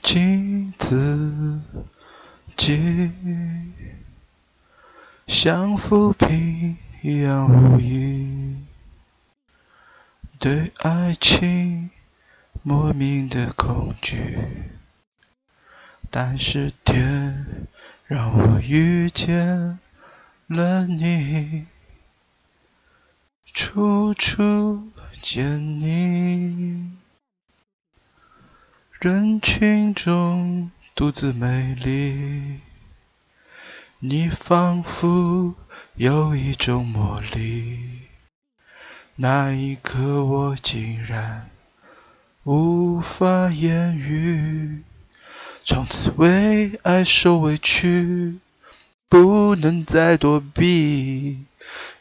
尽自己，像浮萍一样无依。对爱情莫名的恐惧，但是天让我遇见了你，处处见你，人群中独自美丽，你仿佛有一种魔力。那一刻，我竟然无法言语，从此为爱受委屈，不能再躲避。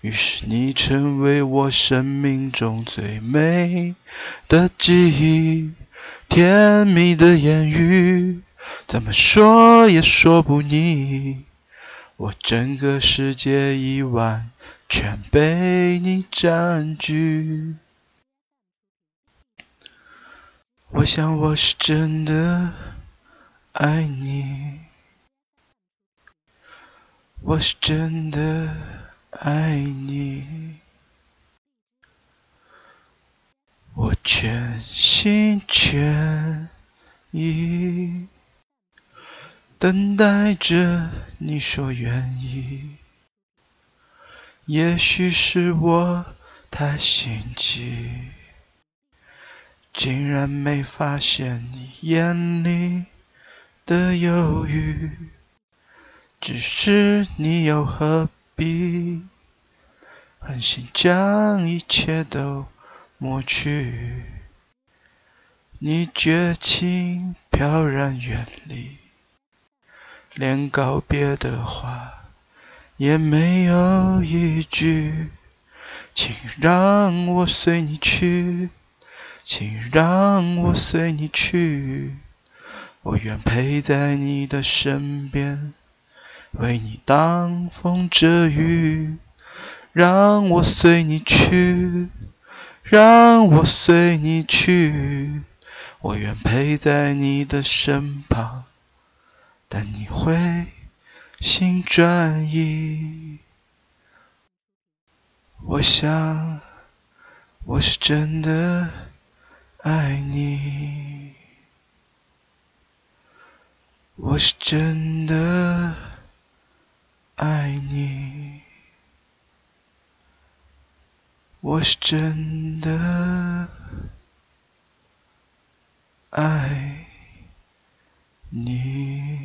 于是你成为我生命中最美的记忆，甜蜜的言语，怎么说也说不腻。我整个世界已完。全被你占据。我想我是真的爱你，我是真的爱你，我全心全意等待着你说愿意。也许是我太心急，竟然没发现你眼里的犹豫。只是你又何必狠心将一切都抹去？你绝情飘然远离，连告别的话。也没有一句，请让我随你去，请让我随你去，我愿陪在你的身边，为你挡风遮雨。让我随你去，让我随你去，我愿陪在你的身旁，但你会。心转意，我想我是真的爱你，我是真的爱你，我是真的爱你。